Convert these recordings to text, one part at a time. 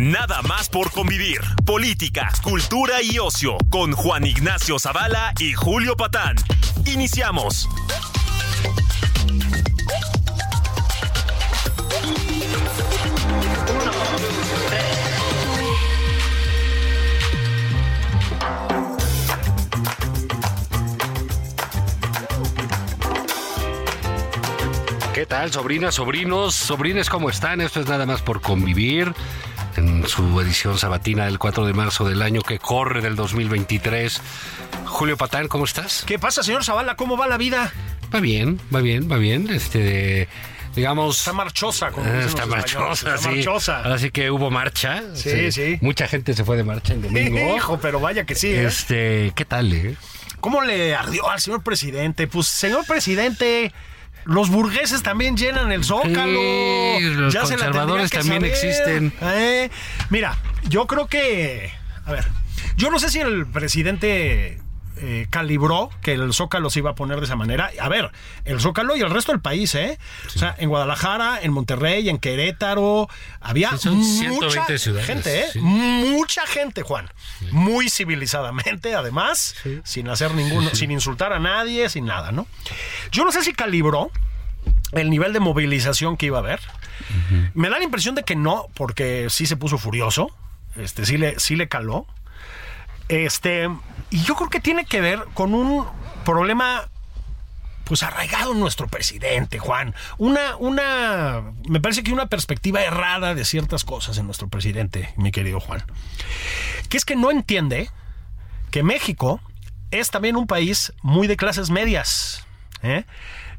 Nada más por convivir. Política, cultura y ocio con Juan Ignacio Zavala y Julio Patán. Iniciamos. ¿Qué tal, sobrinas, sobrinos? Sobrines, ¿cómo están? Esto es nada más por convivir. En su edición sabatina del 4 de marzo del año que corre del 2023. Julio Patán, ¿cómo estás? ¿Qué pasa, señor Zavala? ¿Cómo va la vida? Va bien, va bien, va bien. Este, digamos. Está marchosa, como Ah, Está marchosa, Está sí. marchosa. Ahora sí que hubo marcha. Sí, sí. Mucha gente se fue de marcha el domingo. Hijo, pero vaya que sí, ¿eh? Este, ¿qué tal, eh? ¿Cómo le ardió al señor presidente? Pues, señor presidente, los burgueses también llenan el zócalo. Sí, los Ya se la conservadores que también saber. existen. Eh, Mira, yo creo que. A ver, yo no sé si el presidente. Eh, calibró que el Zócalo se iba a poner de esa manera. A ver, el Zócalo y el resto del país, ¿eh? O sea, en Guadalajara, en Monterrey, en Querétaro, había Sí, mucha 120 ciudades, gente, ¿eh? sí. Mucha gente, Juan. Muy civilizadamente, además, sin hacer ninguno, sin insultar a nadie, sin nada, ¿no? Yo no sé si calibró el nivel de movilización que iba a haber. Me da la impresión de que no, porque sí se puso furioso. Este, sí le, sí le caló. Este, y yo creo que tiene que ver con un problema pues arraigado en nuestro presidente, Juan. Una, una, me parece que una perspectiva errada de ciertas cosas en nuestro presidente, mi querido Juan. Que es que no entiende que México es también un país muy de clases medias. ¿eh?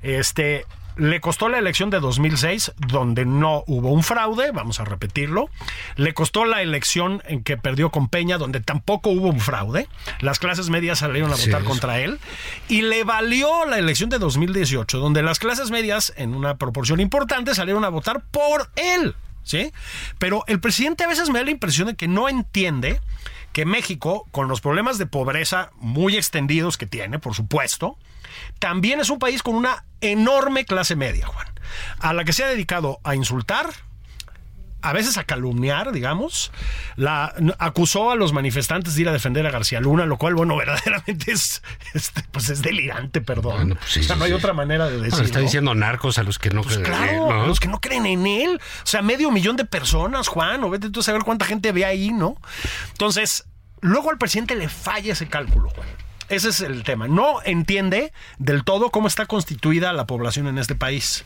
Este, le costó la elección de 2006, donde no hubo un fraude, vamos a repetirlo. Le costó la elección en que perdió con Peña, donde tampoco hubo un fraude. Las clases medias salieron a Sí, votar contra él. Y le valió la elección de 2018, donde las clases medias, en una proporción importante, salieron a votar por él. ¿Sí? Pero el presidente a veces me da la impresión de que no entiende que México, con los problemas de pobreza muy extendidos que tiene, por supuesto, también es un país con una enorme clase media, Juan, a la que se ha dedicado a insultar, a veces a calumniar, digamos, la acusó a los manifestantes de ir a defender a García Luna, lo cual, bueno, verdaderamente es, este, pues es delirante, perdón. Bueno, pues sí, o sea, sí, no hay sí. otra manera de Bueno, decirlo. está diciendo narcos a los que no Pues creen, claro, ¿no? los que no creen en él. O sea, medio millón de personas, Juan, o vete tú a saber cuánta gente ve ahí, ¿no? Entonces, luego al presidente le falla ese cálculo, Juan. Ese es el tema. No entiende del todo cómo está constituida la población en este país.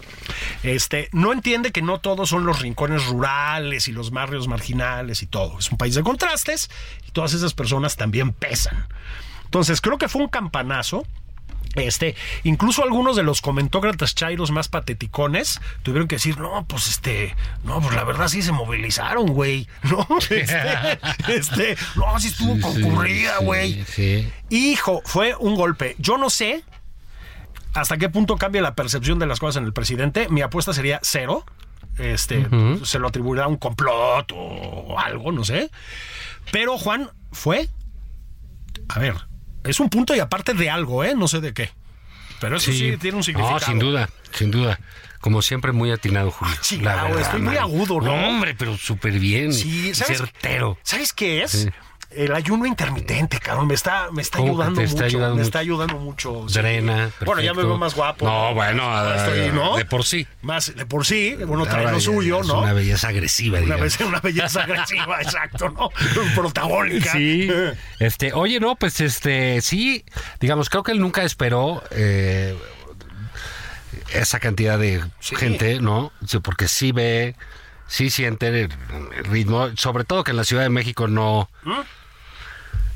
Este, no entiende que no todos son los rincones rurales y los barrios marginales y todo. Es un país de contrastes y todas esas personas también pesan. Entonces, creo que fue un campanazo. Este, incluso algunos de los comentócratas chairos más pateticones tuvieron que decir, no, pues este, no, pues la verdad sí se movilizaron, güey, ¿no? Este, este, no, sí estuvo Sí, concurrida, güey. sí. Hijo, fue un golpe. Yo no sé hasta qué punto cambia la percepción de las cosas en el presidente. Mi apuesta sería cero. Este, se lo atribuirá a un complot o algo, no sé. Pero Juan fue, a ver, es un punto y aparte de algo, ¿eh? No sé de qué. Pero eso sí, tiene un significado. No, sin duda, sin duda. Como siempre, muy atinado, Julio. chingado, La verdad, estoy muy agudo, ¿no? hombre, pero súper bien. Sí, ¿sabes? Certero. ¿Sabes qué es? Sí. El ayuno intermitente, cabrón, me está, me está ¿Cómo que ayudando está mucho. ayudando me mucho? está ayudando mucho. sí. Drena. Bueno, ya me veo más guapo. No, bueno, estoy, ¿no? de por sí. Más de por sí, bueno, trae Ahora lo suyo, es ¿no? Una belleza agresiva, Una digamos. una belleza agresiva, exacto, ¿no? Protagónica. Sí. Este, oye, no, pues este, sí, digamos, creo que él nunca esperó eh, esa cantidad de Sí. gente, ¿no? Porque sí ve, sí siente el, el ritmo, sobre todo que en la Ciudad de México no.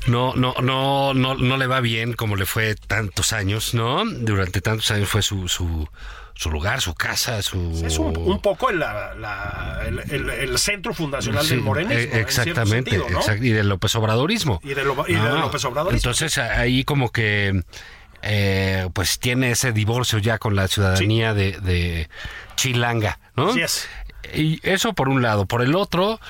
No, no, no, no, no le va bien como le fue tantos años, ¿no? Durante tantos años fue su, su, su lugar, su casa, su... Es un, un poco el, la- la- el- el- el centro fundacional Sí, del morenismo. eh, exactamente, sentido, ¿no? exact- y del López Obradorismo. Y de lo- y de Ah, López Obradorismo. Entonces ahí como que eh, pues tiene ese divorcio ya con la ciudadanía de, de Chilanga, ¿no? Así es. Y eso por un lado. Por el otro,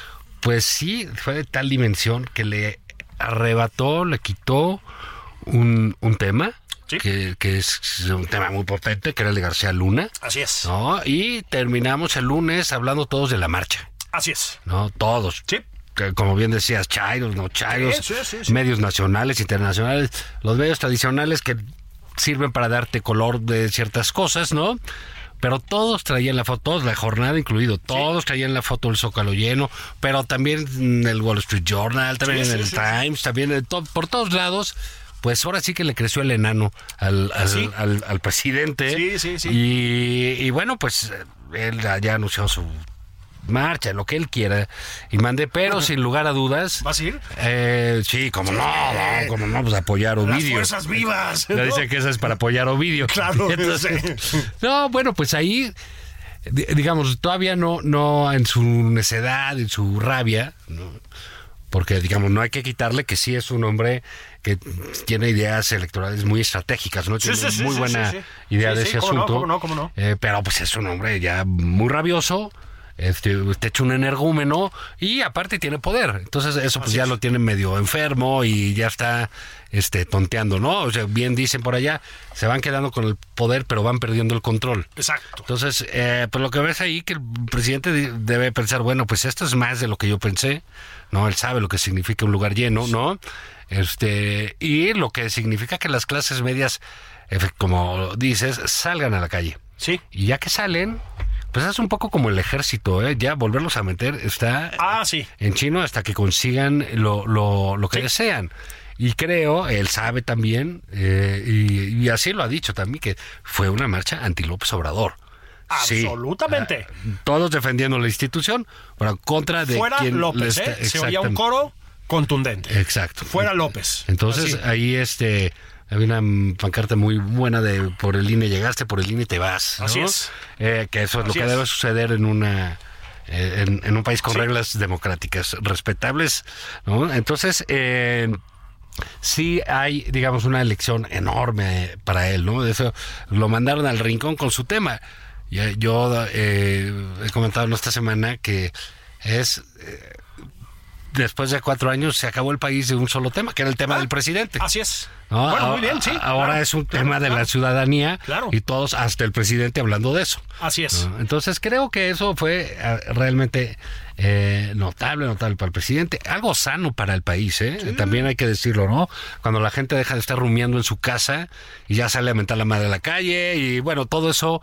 pues sí, fue de tal dimensión que le arrebató, le quitó un, un tema. Sí. Que, que es un tema muy potente, que era el de García Luna. Así es. ¿no? Y terminamos el lunes hablando todos de la marcha. Así es. ¿no? Todos. Sí. Como bien decías, chairos, no chairos, Sí, sí, sí, sí. medios nacionales, internacionales, los medios tradicionales que sirven para darte color de ciertas cosas, ¿no? Pero todos traían la foto, todos, la jornada incluido, todos traían la foto del Zócalo lleno, pero también en el Wall Street Journal, también Sí, en sí, el Times, también en to- por todos lados. Pues ahora sí que le creció el enano al, al, Sí. al- al presidente. Sí, sí, sí. Y, y bueno, pues él ya anunció su marcha, lo que él quiera y mande, pero sin lugar a dudas. ¿Vas a ir? Eh, sí, como no, no, como no, pues apoyar Las Ovidio. fuerzas vivas. Ya ¿no? dice que esa es para apoyar Ovidio. Claro, Entonces, sí. no, bueno, pues ahí, di- digamos, todavía no, no en su necedad, en su rabia, ¿no? porque digamos, no hay que quitarle que sí es un hombre que tiene ideas electorales muy estratégicas, ¿no? Sí, Tiene sí, muy sí, buena idea de ese no, asunto. cómo no, cómo no. Eh, pero pues es un hombre ya muy rabioso. Este, te hecho un energúmeno y aparte tiene poder. Entonces eso pues ya lo tiene medio enfermo y ya está este tonteando, ¿no? O sea, bien dicen por allá, se van quedando con el poder pero van perdiendo el control. Exacto. Entonces, eh, pues lo que ves ahí que el presidente de- debe pensar, bueno, pues esto es más de lo que yo pensé, ¿no? Él sabe lo que significa un lugar lleno, ¿no? Este, y lo que significa que las clases medias, como dices, salgan a la calle. Sí. Y ya que salen, pues es un poco como el ejército, ¿eh? Ya volverlos a meter está Ah, sí. en chino hasta que consigan lo, lo, lo que Sí. desean. Y creo, él sabe también, eh, y, y así lo ha dicho también, que fue una marcha anti-López Obrador. Sí. Absolutamente. Ah, todos defendiendo la institución, pero contra de Fuera quien López, le ¿eh? está- Se oía un coro contundente. Exacto. Fuera López. Entonces Así. ahí este había una pancarta muy buena de por el INE llegaste, por el INE te vas. ¿no? Así es. Eh, que eso es lo que es. debe suceder en una eh, en, en un país con Sí. reglas democráticas respetables, ¿no? Entonces eh, sí hay, digamos, una elección enorme para él, ¿no? De eso lo mandaron al rincón con su tema. Yo, yo, eh, he comentado en esta semana que es eh, después de cuatro años se acabó el país de un solo tema, que era el tema del presidente. Así es. ¿no? Ah, Bueno, muy Ahora- bien, sí. Ahora claro, es un claro, tema de claro. la ciudadanía Claro. y todos, hasta el presidente, hablando de eso. Así es. ¿no? Entonces creo que eso fue eh, realmente eh, notable, notable para el presidente, algo sano para el país, ¿eh? también hay que decirlo, ¿no? Cuando la gente deja de estar rumiando en su casa y ya sale a mentar la madre a la calle y bueno, todo eso...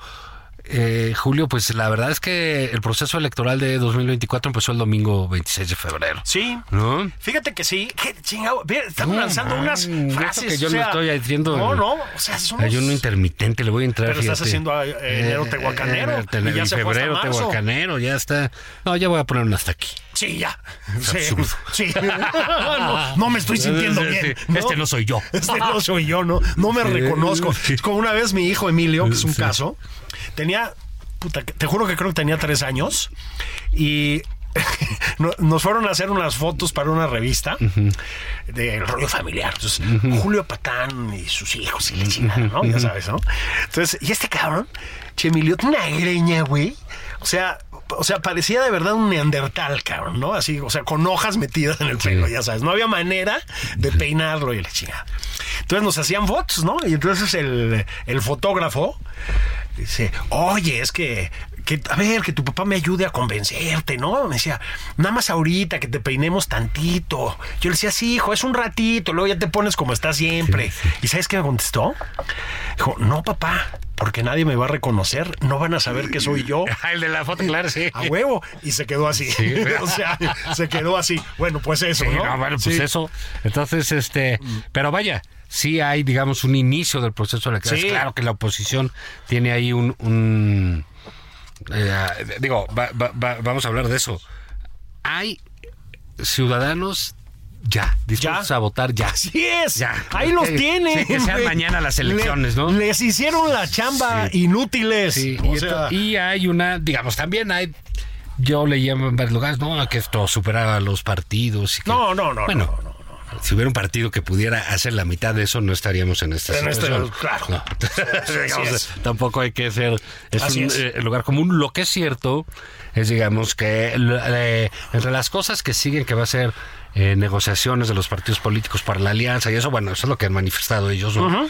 eh, Julio, pues la verdad es que el proceso electoral de 2024 empezó el domingo 26 de febrero. Sí. ¿No? Fíjate que sí, que chingado, están No, lanzando man, unas frases. que yo o no estoy haciendo No, no, o sea, somos... Ayuno intermitente, le voy a entrar. Pero estás fíjate. haciendo, eh, enero tehuacanero, eh, y ya en febrero tehuacanero, ya está. No, ya voy a poner una hasta aquí. Sí, ya. Sí, absurdo. sí. no, no me estoy sintiendo bien. Este no soy yo. Este no soy yo, no, no me reconozco. Como una vez mi hijo Emilio, que es un caso, tenía, puta, te juro que creo que tenía tres años y no- nos fueron a hacer unas fotos para una revista del rollo familiar. Entonces, Julio Patán y sus hijos y la chingada, ¿no? Ya sabes, ¿no? Entonces, y este cabrón, che, Emilio, tiene una greña, güey. O sea, o sea, parecía de verdad un neandertal, cabrón, ¿no? Así, o sea, con hojas metidas en el pelo, ya sabes. No había manera de peinarlo y la chingada. Entonces nos hacían fotos, ¿no? Y entonces el, el fotógrafo dice, oye, es que, que, a ver, que tu papá me ayude a convencerte, ¿no? Me decía, nada más ahorita que te peinemos tantito. Yo le decía, sí, hijo, es un ratito, luego ya te pones como estás siempre. ¿Y sabes qué me contestó? Dijo, no, papá, porque nadie me va a reconocer, no van a saber que soy yo. Ah, el de la foto, claro, sí. A huevo. Y se quedó así. o sea, se quedó así. Bueno, pues eso, Sí, ¿no? no, bueno, pues Sí. eso. Entonces, este, pero vaya, sí hay, digamos, un inicio del proceso electoral. Sí. Es claro que la oposición tiene ahí un, un, eh, digo, va- va- va- vamos a hablar de eso. Hay ciudadanos ya, dispuestos a votar ya. Así es. Ya. Ahí los tienen. sí, que sean mañana las elecciones, Le- ¿no? Les hicieron la chamba inútiles. Sí, y, sea, esto- y hay una, digamos, también hay. Yo leía en varios lugares, no, que esto superaba los partidos. Y que- No, no, no, Bueno, no, no, si hubiera un partido que pudiera hacer la mitad de eso, no estaríamos en esta En este- situación. claro. No. Digamos, es. Tampoco hay que ser. Es Así un es. eh, lugar común. Lo que es cierto es, digamos, que eh, entre las cosas que siguen, que va a ser eh, negociaciones de los partidos políticos para la alianza y eso, bueno, eso es lo que han manifestado ellos, ¿no?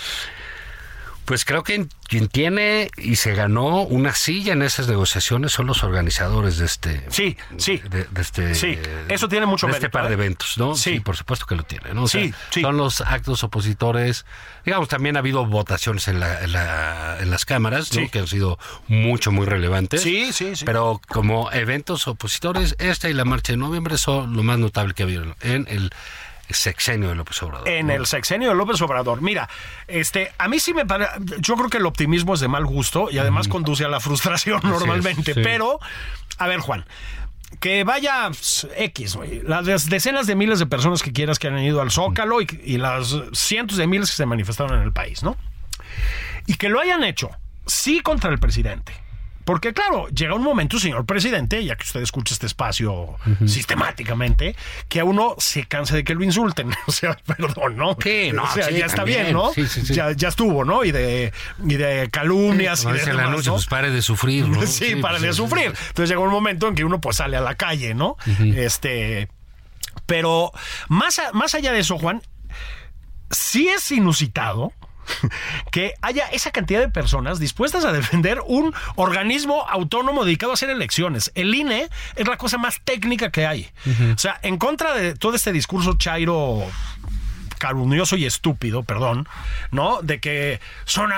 Pues creo que quien tiene y se ganó una silla en esas negociaciones son los organizadores de este. Sí, sí. De, de este. Sí, eso tiene mucho de este mérito, par de ¿eh? eventos, ¿no? Sí. por supuesto que lo tiene, ¿no? O sea, Sí, sí. Son los actos opositores. Digamos, también ha habido votaciones en, la, en, la- en las cámaras, ¿no? Que han sido mucho, muy relevantes. Sí, sí, sí. Pero como eventos opositores, esta y la marcha de noviembre son lo más notable que ha habido en el sexenio de López Obrador. en el sexenio de López Obrador. Mira, este, a mí sí me parece, yo creo que el optimismo es de mal gusto y además conduce a la frustración normalmente, sí. pero, a ver Juan, que vaya X, las decenas de miles de personas que quieras que han ido al Zócalo y, y las cientos de miles que se manifestaron en el país, ¿no? Y que lo hayan hecho, sí contra el presidente. Porque claro, llega un momento, señor presidente, ya que usted escucha este espacio sistemáticamente, que a uno se cansa de que lo insulten. O sea, perdón, ¿no? Sí, no, o sea, sí, ya está también. bien, ¿no? Sí, sí, sí. Ya, ya estuvo, ¿no? Y de, y de calumnias y de demás, anuncio, ¿no? pues pare de sufrir, ¿no? Sí, para pues, de sufrir. Entonces llega un momento en que uno pues sale a la calle, ¿no? Este, pero más, a- más allá de eso, Juan, sí es inusitado que haya esa cantidad de personas dispuestas a defender un organismo autónomo dedicado a hacer elecciones. El INE es la cosa más técnica que hay. O sea, en contra de todo este discurso chairo calumnioso y estúpido, perdón, ¿no? De que son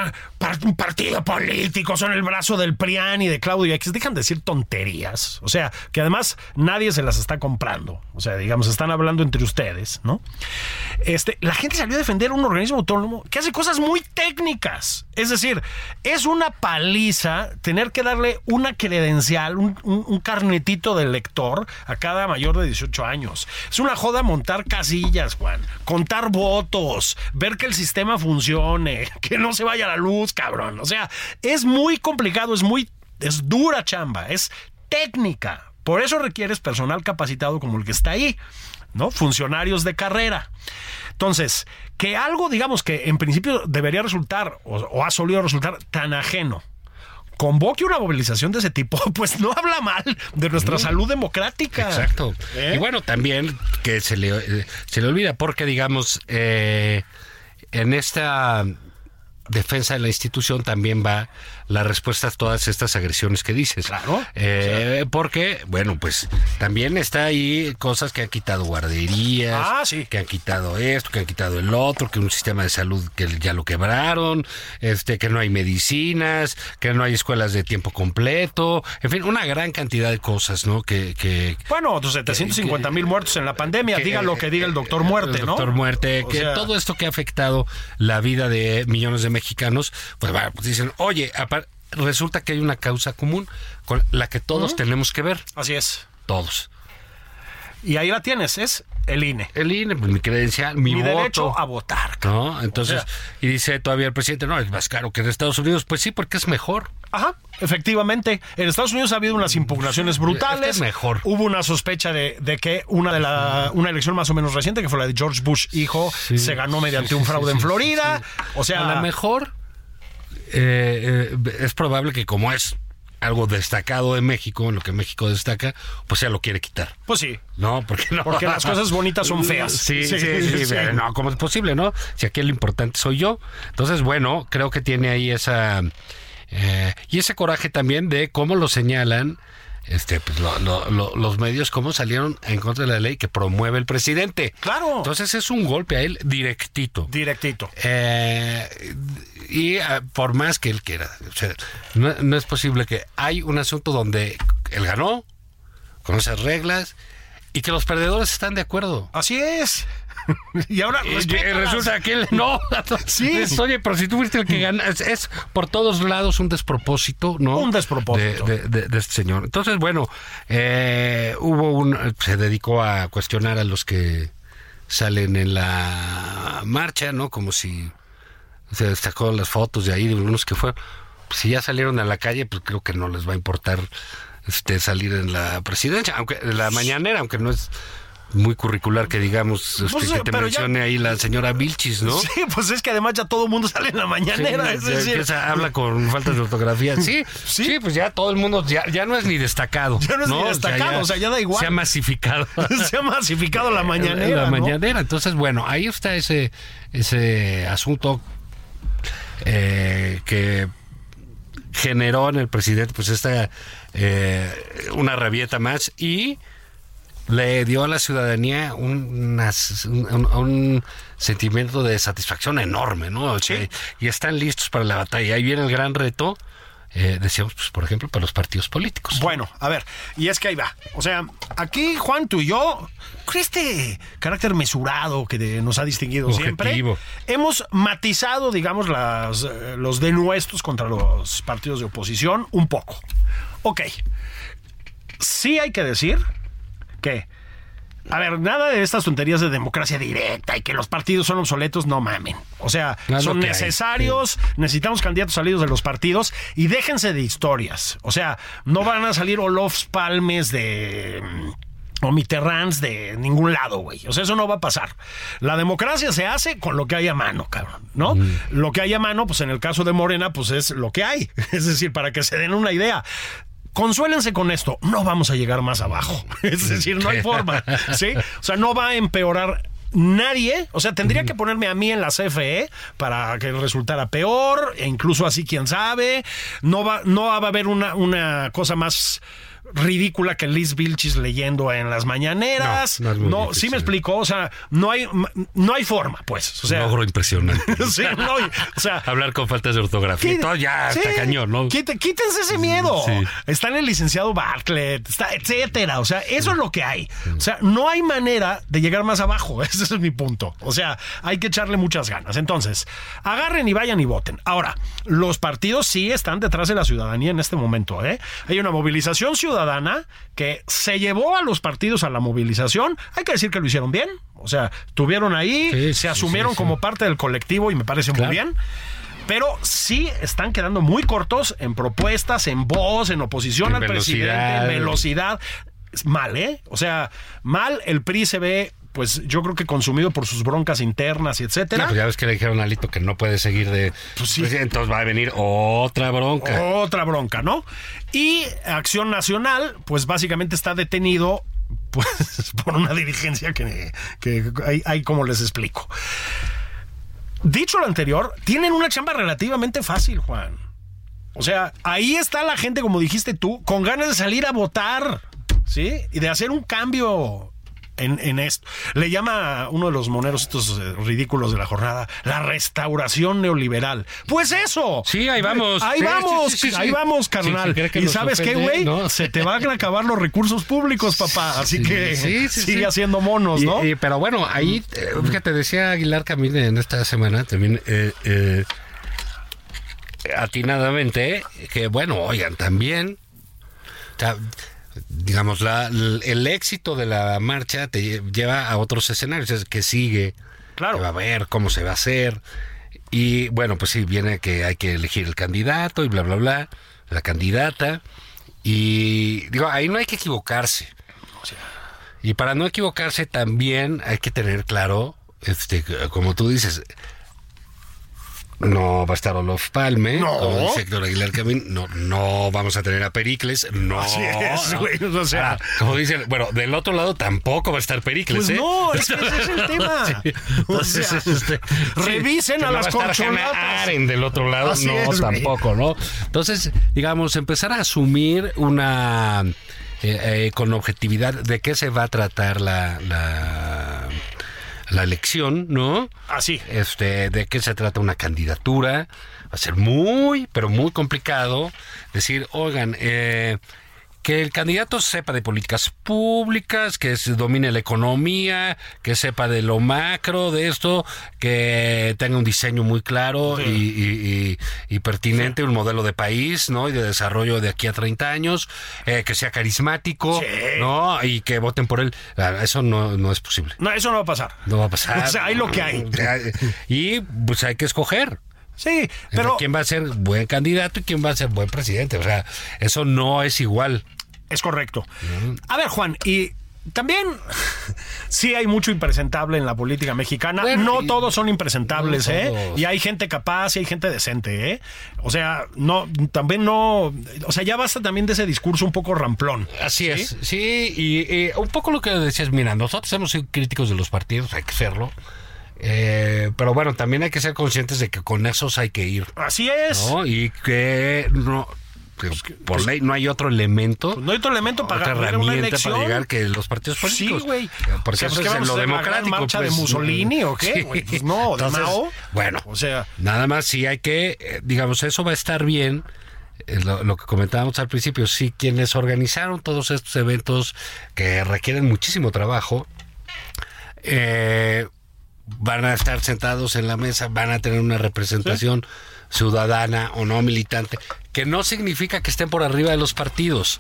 un partido político, son el brazo del PRIAN y de Claudio X. Dejan de decir tonterías. O sea, que además nadie se las está comprando. O sea, digamos, están hablando entre ustedes, ¿no? Este, la gente salió a defender un organismo autónomo que hace cosas muy técnicas. Es decir, es una paliza tener que darle una credencial, un, un- un carnetito de lector a cada mayor de 18 años. Es una joda montar casillas, Juan. Contar votos, ver que el sistema funcione, que no se vaya la luz, cabrón. O sea, es muy complicado, es muy, es dura chamba, es técnica. Por eso requieres personal capacitado como el que está ahí, ¿no? Funcionarios de carrera. Entonces, que algo, digamos, que en principio debería resultar, o, o ha solido resultar tan ajeno, convoque una movilización de ese tipo, pues no habla mal de nuestra salud democrática. Exacto. ¿Eh? Y bueno, también que se le, eh, se le olvida, porque digamos, eh, en esta defensa de la institución también va la respuesta a todas estas agresiones que dices. Claro. Eh, Porque, bueno, pues también está ahí cosas que han quitado guarderías, Ah, sí. que han quitado esto, que han quitado el otro, que un sistema de salud que ya lo quebraron, este, que no hay medicinas, que no hay escuelas de tiempo completo, en fin, una gran cantidad de cosas, ¿no? Que, que Bueno, pues 750 mil muertos en la pandemia, que- diga lo que diga el doctor Muerte, el ¿no? doctor Muerte, O que sea, todo esto que ha afectado la vida de millones de mexicanos, pues, va, pues dicen, oye, apar- resulta que hay una causa común con la que todos tenemos que ver, Así es. todos. Y ahí la tienes, es el INE. El INE, pues, mi credencial, mi, Mi voto. derecho a votar. ¿No? Entonces, O sea- y dice todavía el presidente, no, es más caro que en Estados Unidos. Pues sí, porque es mejor. Ajá, efectivamente. En Estados Unidos ha habido unas impugnaciones brutales. Este es mejor. Hubo una sospecha de, de que una de la una elección más o menos reciente, que fue la de George Bush hijo, se ganó mediante un fraude en Florida. O sea, A lo mejor eh, eh, es probable que como es algo destacado de México, en lo que México destaca, pues ya lo quiere quitar. pues sí. No, porque no. Porque las cosas bonitas son feas. Sí, sí, Sí, sí, sí, sí. pero No, ¿cómo es posible, no? Si aquí lo importante soy yo. Entonces, bueno, creo que tiene ahí esa. eh, y ese coraje también de cómo lo señalan. Este, pues lo- lo- lo- los medios, cómo salieron en contra de la ley que promueve el presidente. Claro. Entonces es un golpe a él directito. Directito. Eh, y ah, por más que él quiera, o sea, no, no es posible que hay un asunto donde él ganó, con esas reglas, y que los perdedores están de acuerdo. Así es. y ahora Y respétalas. resulta que él no. Sí. Es, Oye, pero si tú fuiste el que gana, es, es por todos lados un despropósito, ¿no? Un despropósito. De, de- de- de este señor. Entonces, bueno, eh, hubo un. Se dedicó a cuestionar a los que salen en la marcha, ¿no? Como si se destacó las fotos de ahí de unos que fueron. Pues si ya salieron a la calle, pues creo que no les va a importar este salir en la presidencia, aunque en la mañanera, aunque no es muy curricular que digamos este, Pues, que te ya- mencione ahí la señora Vilchis, ¿no? Sí, pues es que además ya todo el mundo sale en la mañanera. Sí, es ya decir, empieza- habla con faltas de ortografía. Sí, Sí. sí, pues ya todo el mundo ya, ya no es ni destacado. Ya no es ni destacado, o sea, ya da igual. Se ha masificado. se ha masificado la mañanera. La ¿no? mañanera. Entonces, bueno, ahí está ese, ese asunto eh, que generó en el presidente pues esta eh, una rabieta más y le dio a la ciudadanía un, unas- un, un- un sentimiento de satisfacción enorme, ¿no? O sea, Y están listos para la batalla. Ahí viene el gran reto, eh, decíamos, pues, por ejemplo, para los partidos políticos. Bueno, a ver, y es que ahí va. O sea, aquí Juan, tú y yo, con este carácter mesurado que de- nos ha distinguido siempre, hemos matizado, digamos, las, eh, los denuestos contra los partidos de oposición un poco. Ok. Sí hay que decir que a ver, nada de estas tonterías de democracia directa y que los partidos son obsoletos, no mamen. O sea, son hay, necesarios, necesitamos candidatos salidos de los partidos y déjense de historias. O sea, no van a salir Olofs Palmes de mm, o Mitterrands de ningún lado, güey. O sea, eso no va a pasar. La democracia se hace con lo que hay a mano, cabrón, ¿no? Lo que hay a mano, pues en el caso de Morena, pues es lo que hay. Es decir, para que se den una idea. Consuélense con esto, no vamos a llegar más abajo. Es decir, no hay forma, ¿sí? O sea, no va a empeorar nadie, o sea, tendría que ponerme a mí en la CFE para que resultara peor, e incluso así, quién sabe. No va, no va a haber una, una cosa más ridícula que Liz Vilchis leyendo en las mañaneras. No, no sí me explico, o sea, no hay, no hay forma, pues. O sea, Logro impresionante. sí, no o sea, Hablar con faltas de ortografía. y Quí- todo ya sí, está cañón, ¿no? quítense ese miedo. Sí. Está en el licenciado Bartlett, está, etcétera. O sea, eso es lo que hay. O sea, no hay manera de llegar más abajo. Ese es mi punto. O sea, hay que echarle muchas ganas. Entonces, agarren y vayan y voten. Ahora, los partidos sí están detrás de la ciudadanía en este momento. ¿eh? Hay una movilización ciudadana que se llevó a los partidos a la movilización. Hay que decir que lo hicieron bien. O sea, tuvieron ahí, Sí, se asumieron sí, sí. como parte del colectivo y me parece Claro. muy bien. Pero sí están quedando muy cortos en propuestas, en voz, en oposición En al presidente, en velocidad. velocidad. Mal, ¿eh? O sea, mal, el PRI se ve, pues yo creo que consumido por sus broncas internas y etcétera. No, pues ya ves que le dijeron a Alito que no puede seguir de. Pues sí. Pues entonces va a venir otra bronca. Otra bronca, ¿no? Y Acción Nacional, pues básicamente está detenido pues por una dirigencia que, que hay, hay como les explico. Dicho lo anterior, tienen una chamba relativamente fácil, Juan. O sea, ahí está la gente, como dijiste tú, con ganas de salir a votar, ¿sí? Y de hacer un cambio en, en esto. Le llama a uno de los moneros estos eh, ridículos de la jornada la restauración neoliberal. Pues eso. Sí, ahí vamos. Ahí Sí, vamos, sí, sí, sí, ahí vamos, carnal. y sabes qué, güey, ¿no? se te van a acabar los recursos públicos, papá. Así Sí, que sigue haciendo monos, ¿no? y- pero bueno, ahí, eh, fíjate, decía Aguilar Camil en esta semana también, eh, eh, atinadamente, que bueno, oigan, también, o sea, digamos, la, el éxito de la marcha te lle- lleva a otros escenarios, es que sigue, Claro. que va a ver cómo se va a hacer, y bueno, pues sí, viene que hay que elegir el candidato y bla, bla, bla, la candidata, y digo, ahí no hay que equivocarse. Y para no equivocarse también hay que tener claro, este, como tú dices, no va a estar Olof Palme, No. como dice Héctor Aguilar Camín, no, no vamos a tener a Pericles, no. Así es, no. güey, o sea. Ah, como dicen, bueno, del otro lado tampoco va a estar Pericles, Pues ¿eh? no, es que ese es el tema. Sí. O Entonces, sea, este, revisen a no las. Arendt del otro lado, Así no, es, tampoco, ¿no? Entonces, digamos, empezar a asumir una eh, eh, con objetividad de qué se va a tratar la, la, la elección, ¿no? Así. Este, de qué se trata una candidatura. Va a ser muy, pero muy complicado decir, oigan, eh, que el candidato sepa de políticas públicas, que se domine la economía, que sepa de lo macro de esto, que tenga un diseño muy claro y, y- y- y pertinente, un modelo de país, ¿no? Y de desarrollo de aquí a 30 años, eh, que sea carismático, Sí. ¿no? Y que voten por él. Ah, Eso no, no es posible. No, eso no va a pasar. No va a pasar. O sea, hay lo que hay. Y pues hay que escoger. Sí, Pero pero quién va a ser buen candidato y quién va a ser buen presidente. O sea, eso no es igual. Es correcto. A ver, Juan, y también sí hay mucho impresentable en la política mexicana. Bueno, no todos son impresentables, no ¿eh? todos. Y hay gente capaz y hay gente decente, ¿eh? O sea, no, también no. O sea, ya basta también de ese discurso un poco ramplón. Así ¿sí? es, sí, y, y un poco lo que decías, mira, nosotros hemos sido críticos de los partidos, hay que serlo, eh, pero bueno, también hay que ser conscientes de que con esos hay que ir, Así es. ¿no? Y que no, que por ley no hay otro elemento, Pues no hay otro elemento para otra ganar una herramienta elección. para llegar que los partidos Sí, políticos. güey. Porque O sea, pues, eso ¿qué es lo democrático. marcha de pues, Mussolini o qué, sí. Pues no, de Mao. Bueno, O sea- nada más sí hay que, eh, digamos, eso va a estar bien. eh, Lo, lo que comentábamos al principio, sí, quienes organizaron todos estos eventos que requieren muchísimo trabajo, eh, van a estar sentados en la mesa, van a tener una representación ciudadana o no militante, que no significa que estén por arriba de los partidos.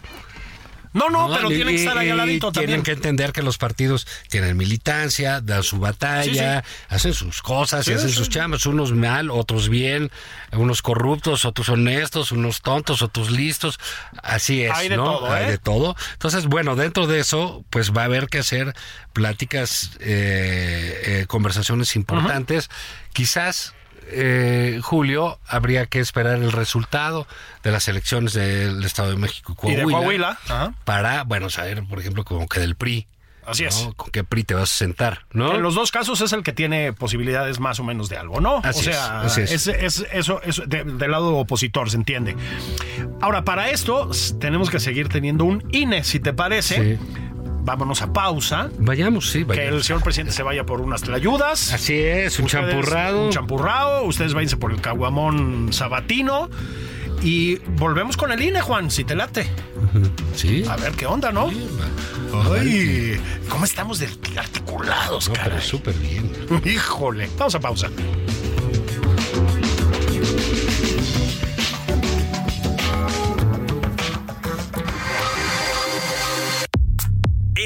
No, no, pero Y- tienen que estar ahí al y ladito Tienen también. que entender que los partidos tienen militancia, dan su batalla, hacen sus cosas, Sí, hacen sus chambas, unos mal, otros bien, unos corruptos, otros honestos, unos tontos, otros listos. Así es, Hay de ¿no? todo, Hay ¿eh? de todo. Entonces, bueno, dentro de eso, pues va a haber que hacer pláticas, eh, eh, conversaciones importantes. Quizás eh, Julio, habría que esperar el resultado de las elecciones del Estado de México y Y Coahuila, de Coahuila, ajá. para, bueno, saber, por ejemplo, como que del PRI. Así ¿no? es. ¿Con qué PRI te vas a sentar? ¿no? En los dos casos es el que tiene posibilidades más o menos de algo, ¿no? Así o sea, es, así es. es, es- eso, eso de- del lado opositor, se entiende. Ahora, para esto tenemos que seguir teniendo un INE, si te parece. Sí. Vámonos a pausa. Vayamos, sí, Que el vayamos. señor presidente se vaya por unas tlayudas. Así es, un Ustedes, champurrado. Un champurrado. Ustedes váyanse por el caguamón sabatino. Y volvemos con el INE, Juan, si te late. Sí. A ver qué onda, ¿no? Ay, ¿cómo estamos de articulados, No, pero súper bien. Híjole. Vamos a pausa.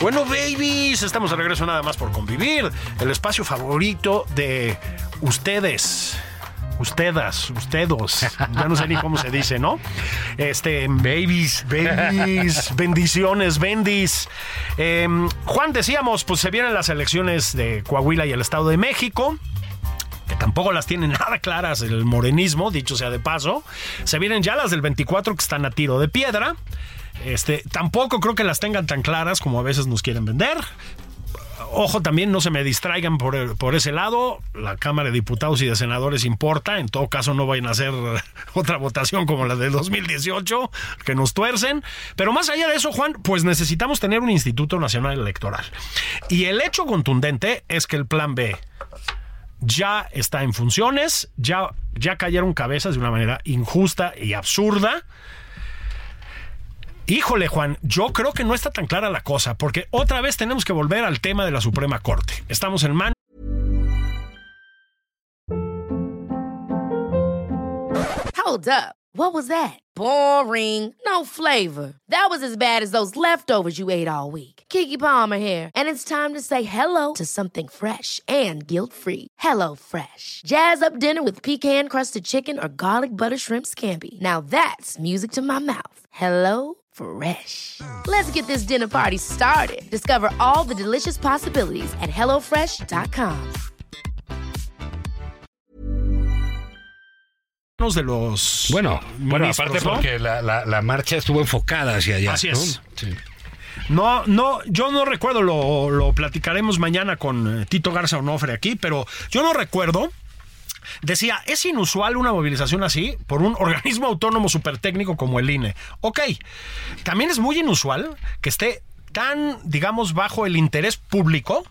Bueno, babies, estamos de regreso nada más por convivir. El espacio favorito de ustedes. Ustedes, ustedes. Ya no sé ni cómo se dice, ¿no? Este. Babies. Babies, bendiciones, bendis. Eh, Juan, decíamos, pues se vienen las elecciones de Coahuila y el Estado de México que tampoco las tienen nada claras el morenismo, dicho sea de paso. Se vienen ya las del 24 que están a tiro de piedra. Este, tampoco creo que las tengan tan claras como a veces nos quieren vender. Ojo, también no se me distraigan por, por ese lado. La Cámara de Diputados y de Senadores importa. En todo caso, no vayan a hacer otra votación como la de 2018, que nos tuercen. Pero más allá de eso, Juan, pues necesitamos tener un Instituto Nacional Electoral. Y el hecho contundente es que el Plan B ya está en funciones, ya, ya cayeron cabezas de una manera injusta y absurda. Híjole, Juan, yo creo que no está tan clara la cosa, porque otra vez tenemos que volver al tema de la Suprema Corte. Estamos en manos Hold up. What was that? Boring. No flavor. That was as bad as those leftovers you ate all week. Kiki Palmer here, and it's time to say hello to something fresh and guilt-free. Hello Fresh. Jazz up dinner with pecan-crusted chicken or garlic butter shrimp scampi. Now that's music to my mouth. Hello Fresh. Let's get this dinner party started. Discover all the delicious possibilities at hellofresh.com. de los Bueno, aparte ¿no? porque la, la- la marcha estuvo enfocada hacia allá. Así ¿no? es. Sí. No, no, yo no recuerdo, lo, lo platicaremos mañana con eh, Tito Garza Onofre aquí, pero yo no recuerdo. Decía, es inusual una movilización así por un organismo autónomo supertécnico como el INE. Ok, también es muy inusual que esté tan, digamos, bajo el interés público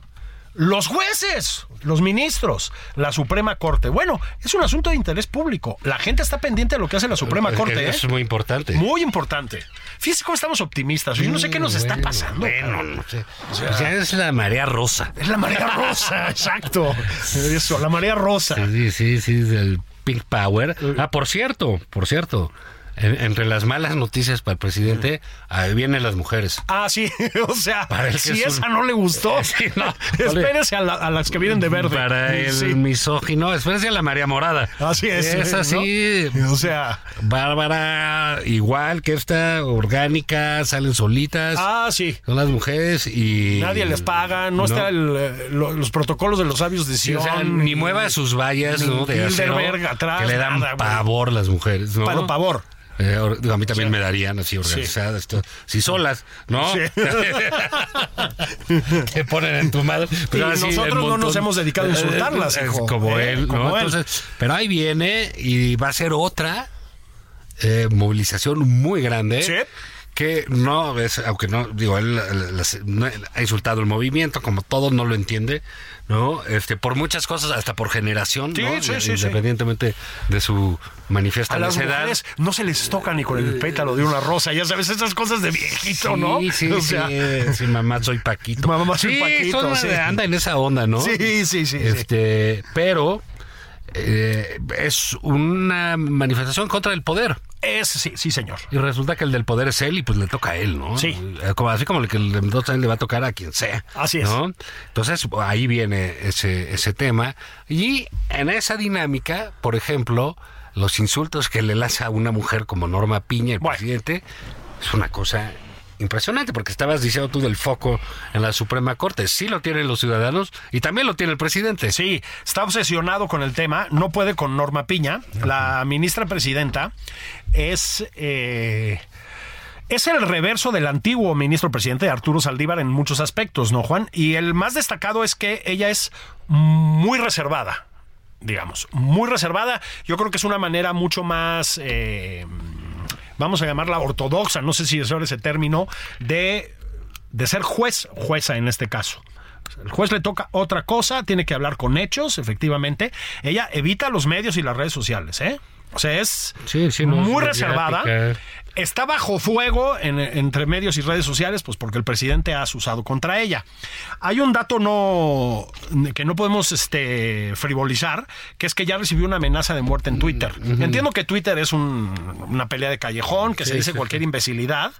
los jueces, los ministros, la Suprema Corte. Bueno, es un asunto de interés público. La gente está pendiente de lo que hace la Suprema Es- Corte. ¿eh? Eso es muy importante. Muy importante. Fíjese cómo estamos optimistas. Yo no sé qué nos está pasando. Bueno, no sé. O sea, es la marea rosa. Es la marea rosa, exacto. Eso, la marea rosa. Sí, sí, sí, del Pink Power. Ah, por cierto, por cierto. En- entre las malas noticias para el presidente, ahí vienen las mujeres. Ah, sí, o sea, Para si es un- esa no le gustó, Sí, no. espérese a, la- a las que vienen de verde. Para el Sí, misógino, espérense a la María Morada. Así es. Es ¿no? así. O sea, Bárbara, igual que esta, orgánica, salen solitas. ah, sí. Son las mujeres y. Nadie les paga, no, está el, eh, lo- los protocolos de los sabios de Sí, Sion. o sea, ni mueva sus vallas, ni ¿no? De acero, atrás, que le dan nada, güey. pavor las mujeres, ¿no? Pero pavor. Eh, a mí también Sí. me darían así organizadas, sí solas, ¿no? Sí. Te ponen en tu madre. Así nosotros no nos hemos dedicado a insultarlas, Es hijo. como ¿eh? él, ¿no? Como él. Entonces, pero ahí viene y va a ser otra eh, movilización muy grande. Sí. Que no es, aunque no, digo, él, ha insultado el movimiento, como todo, no lo entiende, ¿no? Este, por muchas cosas, hasta por generación, Sí, ¿no? sí, sí, sí. Independientemente de su manifiesta A las mujeres no se les toca ni con el pétalo de una rosa. Ya sabes, esas cosas de viejito, ¿no? Sí, sí, O sea, sí, sí, mamá soy Paquito. Mamá, soy Sí, Paquito, son- anda en esa onda, ¿no? Sí, sí, sí, sí. Este, pero eh, es una manifestación contra el poder. Es, sí, sí, señor. Y resulta que el del poder es él y pues le toca a él, ¿no? Sí. Eh, Como, así como el que el de Mendoza le va a tocar a quien sea. Así es. ¿no? Entonces ahí viene ese, ese tema. Y en esa dinámica, por ejemplo, los insultos que le lanza a una mujer como Norma Piña, el Bueno. presidente, es una cosa impresionante, porque estabas diciendo tú del foco en la Suprema Corte. Sí lo tienen los ciudadanos y también lo tiene el presidente. Sí, está obsesionado con el tema, no puede con Norma Piña. La ministra presidenta es... eh, es el reverso del antiguo ministro presidente Arturo Saldívar en muchos aspectos, ¿no, Juan? Y el más destacado es que ella es muy reservada, digamos, muy reservada. Yo creo que es una manera mucho más, eh, vamos a llamarla ortodoxa, no sé si es ese término, de, de ser juez, jueza en este caso. El juez le toca otra cosa, tiene que hablar con hechos, efectivamente. Ella evita los medios y las redes sociales, ¿eh? O sea, es Sí, sí, no, es muy reservada. Está bajo fuego en- entre medios y redes sociales, pues porque el presidente ha usado contra ella. Hay un dato no que no podemos este, frivolizar, que es que ya recibió una amenaza de muerte en Twitter. Entiendo que Twitter es un- una pelea de callejón, que se dice cualquier imbecilidad.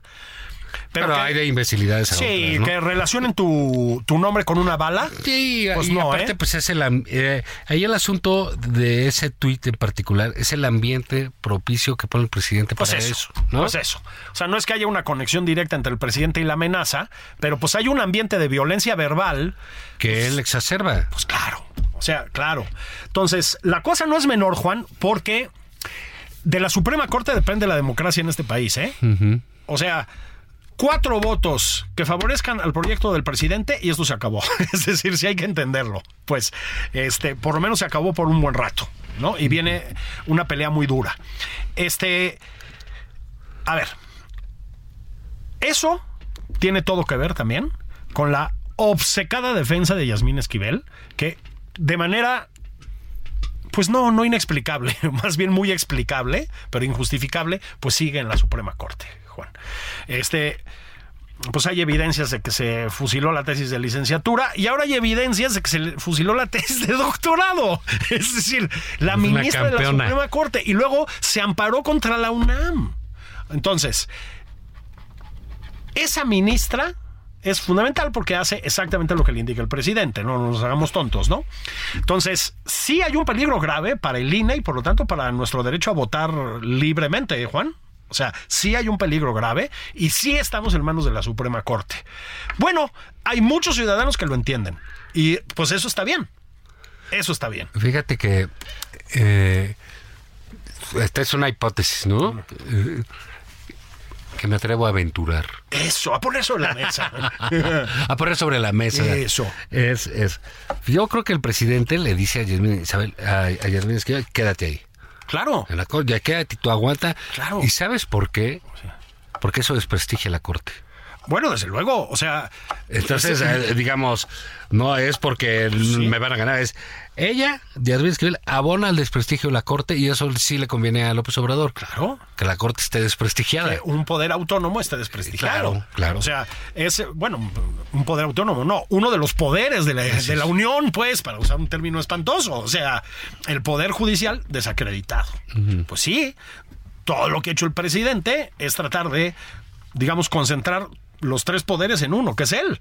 Pero, Pero, que- hay de imbecilidades Sí, que relacionen tu, tu nombre con una bala. Sí, Pues y no, aparte, ¿eh? pues es el eh, ahí el asunto de ese tuit en particular es el ambiente propicio que pone el presidente Pues para eso, eso, ¿no? pues eso. O sea, no es que haya una conexión directa entre el presidente y la amenaza, pero pues hay un ambiente de violencia verbal. que él exacerba. Pues claro, o sea, claro. Entonces, la cosa no es menor, Juan, porque de la Suprema Corte depende la democracia en este país, ¿eh? O sea, cuatro votos que favorezcan al proyecto del presidente y esto se acabó. Es decir, si hay que entenderlo. Pues, este, por lo menos se acabó por un buen rato, ¿no? Y viene una pelea muy dura. Este, a ver, eso tiene todo que ver también con la obcecada defensa de Yasmín Esquivel, que de manera pues no, no inexplicable, más bien muy explicable, pero injustificable, pues sigue en la Suprema Corte, Juan. Este, pues hay evidencias de que se fusiló la tesis de licenciatura y ahora hay evidencias de que se fusiló la tesis de doctorado. Es decir, la una ministra de la. Suprema Corte y luego se amparó contra la UNAM. Entonces, esa ministra es fundamental porque hace exactamente lo que le indica el presidente, no nos hagamos tontos, ¿no? Entonces, sí hay un peligro grave para el INE y por lo tanto para nuestro derecho a votar libremente, ¿eh, Juan. O sea, sí hay un peligro grave y sí estamos en manos de la Suprema Corte. Bueno, hay muchos ciudadanos que lo entienden y pues eso está bien. Eso está bien. Fíjate que eh, esta es una hipótesis, ¿no? Eh, que me atrevo a aventurar. Eso, a poner sobre la mesa. a poner sobre la mesa. Eso. Es, es. Yo creo que el presidente le dice a Yasmín, Isabel, a, a Yasmín Esquivel, quédate ahí. Claro. En la corte, ya quédate, tú aguanta. Claro. ¿Y sabes por qué? Porque eso desprestigia la corte. Bueno, desde luego, o sea... Entonces, eh, digamos, no es porque me van a ganar, es ella, Yasmín Esquivel, abona el desprestigio de la Corte y eso sí le conviene a López Obrador. Claro. Que la Corte esté desprestigiada. Que un poder autónomo esté desprestigiado. Claro, claro. O sea, es, bueno, un poder autónomo, no, uno de los poderes de la, de la Unión, pues, para usar un término espantoso. O sea, el poder judicial desacreditado. Pues sí, todo lo que ha hecho el presidente es tratar de, digamos, concentrar los tres poderes en uno, que es él.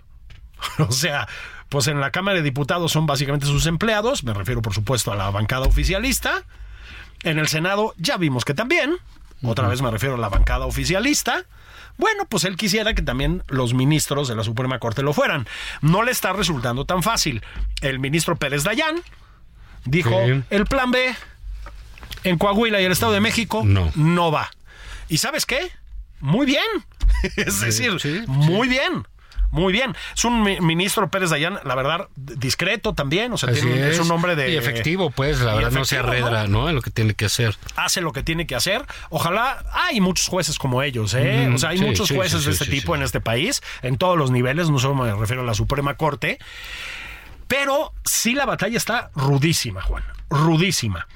O sea, pues en la Cámara de Diputados son básicamente sus empleados, me refiero por supuesto a la bancada oficialista. En el Senado ya vimos que también, otra vez me refiero a la bancada oficialista. Bueno, pues él quisiera que también los ministros de la Suprema Corte lo fueran. No le está resultando tan fácil. El ministro Pérez Dayán dijo, Sí. el plan B en Coahuila y el Estado de México No. no va. ¿Y sabes qué? Muy bien. Es decir, sí, muy bien. Muy bien. Es un mi- ministro Pérez Dayán, la verdad, discreto también. O sea, tiene- es. es. un hombre de. Y efectivo, pues, la verdad no se arredra, ¿no? En lo que tiene que hacer. hace lo que tiene que hacer. Ojalá hay muchos jueces como ellos, ¿eh? Mm, o sea, hay sí, muchos jueces sí, de este tipo en este país, en todos los niveles, no solo me refiero a la Suprema Corte. Pero sí la batalla está rudísima, Juan. Rudísima.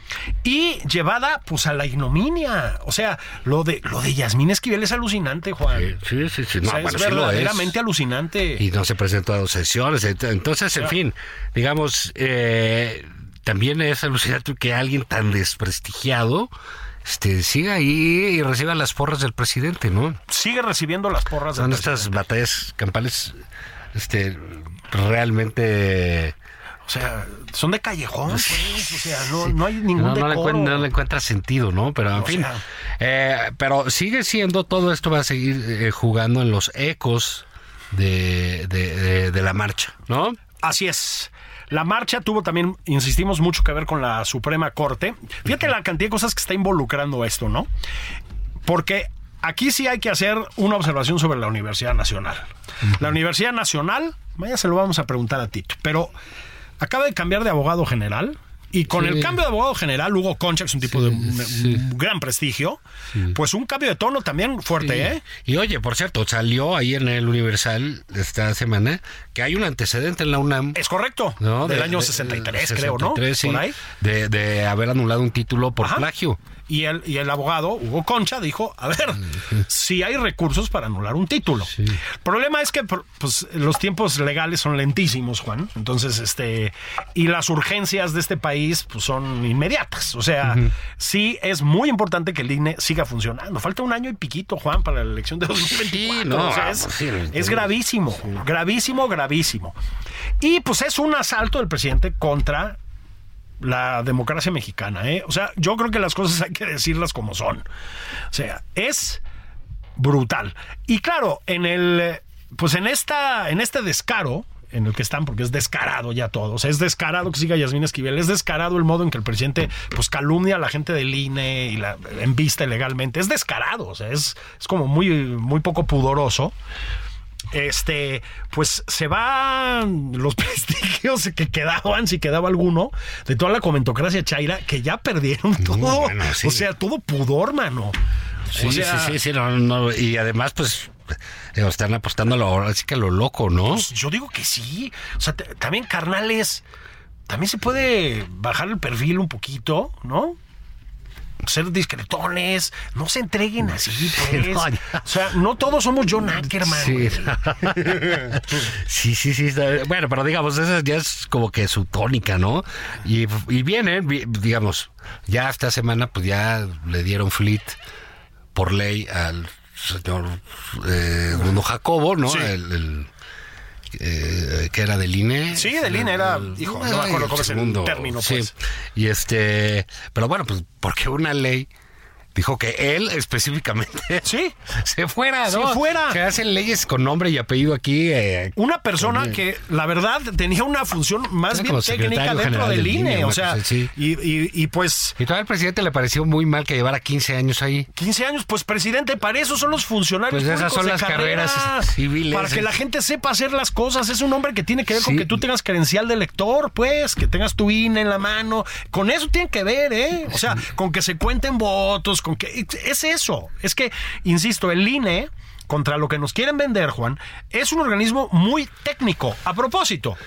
Y llevada pues a la ignominia. O sea, lo de lo de Yasmín Esquivel es alucinante, Juan. Sí, sí, sí. O No, sea, bueno, es sí lo es. verdaderamente alucinante. y no se presentó a dos sesiones. Ent- Entonces, en fin, digamos, eh, también es alucinante que alguien tan desprestigiado este, siga ahí y reciba las porras del presidente, ¿no? Sigue recibiendo las porras del Son presidente. estas batallas campales este, realmente... O sea, son de callejón, pues. O sea, no, no hay ningún No, no le, decoro. no le encuentra sentido, ¿no? Pero en O fin. sea. eh, pero sigue siendo, todo esto va a seguir eh, jugando en los ecos de, de- de- de la marcha, ¿no? Así es. La marcha tuvo también, insistimos, mucho que ver con la Suprema Corte. Fíjate la cantidad de cosas que está involucrando esto, ¿no? Porque aquí sí hay que hacer una observación sobre la Universidad Nacional. La Universidad Nacional, vaya, se lo vamos a preguntar a Tito, pero acaba de cambiar de abogado general. Y con Sí. el cambio de abogado general, Hugo Concha, que es un tipo de sí. gran prestigio, pues un cambio de tono también fuerte, ¿eh? Y oye, por cierto, salió ahí en el Universal esta semana que hay un antecedente en la UNAM. Es correcto. ¿no? Del De- año de- 63, creo, ¿no? 63, sí, Por ahí. De, de haber anulado un título por Ajá. plagio. Y el, y el abogado, Hugo Concha, dijo, a ver, si hay recursos para anular un título. El problema es que pues, los tiempos legales son lentísimos, Juan. Entonces, este, y las urgencias de este país pues, son inmediatas. O sea, sí es muy importante que el INE siga funcionando. Falta un año y piquito, Juan, para la elección de 2024. Sí, no, O sea, es, vamos, sí, es gravísimo, gravísimo, gravísimo. Y pues es un asalto del presidente contra la democracia mexicana, ¿eh? O sea, yo creo que las cosas hay que decirlas como son. O sea, es brutal. Y claro, en el pues en esta en este descaro en el que están, porque es descarado ya todo. O sea, es descarado que siga Yasmín Esquivel, es descarado el modo en que el presidente pues calumnia a la gente del INE y la embiste legalmente. Es descarado, o sea, es, es como muy, muy poco pudoroso este, pues se van los prestigios que quedaban, si quedaba alguno, de toda la comentocracia chaira, que ya perdieron todo. bueno, sí. O sea, todo pudor, mano. Sí, o sea, sí, sí, sí, no, no, y además, pues, digo, están apostando a lo, ahora sí que a lo loco, ¿no? pues, yo digo que sí. O sea, también carnales, también se puede bajar el perfil un poquito, ¿no? Ser discretones, no se entreguen así, pues. no. O sea, no todos somos John Ackerman. Sí. sí, sí, sí. está- Bueno, pero digamos, esa ya es como que su tónica, ¿no? Y, y viene, vi- digamos, ya esta semana, pues ya le dieron fleet por ley al señor eh, Bruno Jacobo, ¿no? Sí. El, el, eh, que era del INE. Sí, del INE era, hijo, no me acuerdo cómo es el término, Sí. pues. Y este, pero bueno, pues porque una ley dijo que él específicamente Sí. se fuera, Se ¿no? fuera. Que hacen leyes con nombre y apellido aquí. eh, Una persona Con- que, la verdad, tenía una función más bien técnica dentro del del INE. INE, o sea, cosa así. y, y- y pues y todavía al presidente le pareció muy mal que llevara 15 años ahí. 15 años, pues presidente, para eso son los funcionarios. Pues esas son las carrera, carreras civiles. Para que la gente sepa hacer las cosas. Es un hombre que tiene que ver con Sí. que tú tengas credencial de lector, pues, que tengas tu INE en la mano. Con eso tiene que ver, ¿eh? O sea, con que se cuenten votos, con que. Es eso. Es que, insisto, el INE. Contra lo que nos quieren vender, Juan, es un organismo muy técnico. A propósito,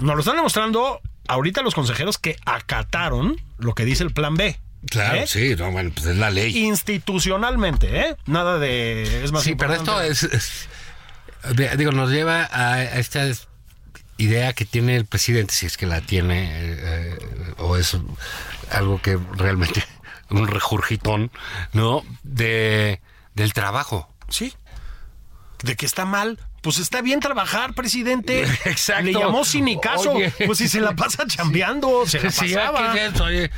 nos lo están demostrando ahorita los consejeros que acataron lo que dice el plan B. Claro, ¿eh? sí, no, bueno, pues es la ley. institucionalmente, ¿eh? Nada de es más Sí, pero esto importante. es, digo, nos lleva a, a esta idea que tiene el presidente, si es que la tiene, eh, eh, o es algo que realmente un regurgitón, ¿no? De del trabajo. sí. De que está mal. Pues está bien trabajar, presidente. Exacto. Le llamó sinicazo. Oye. Pues si se la pasa chambeando, se la Sí, pasaba. ¿qué es eso? Oye,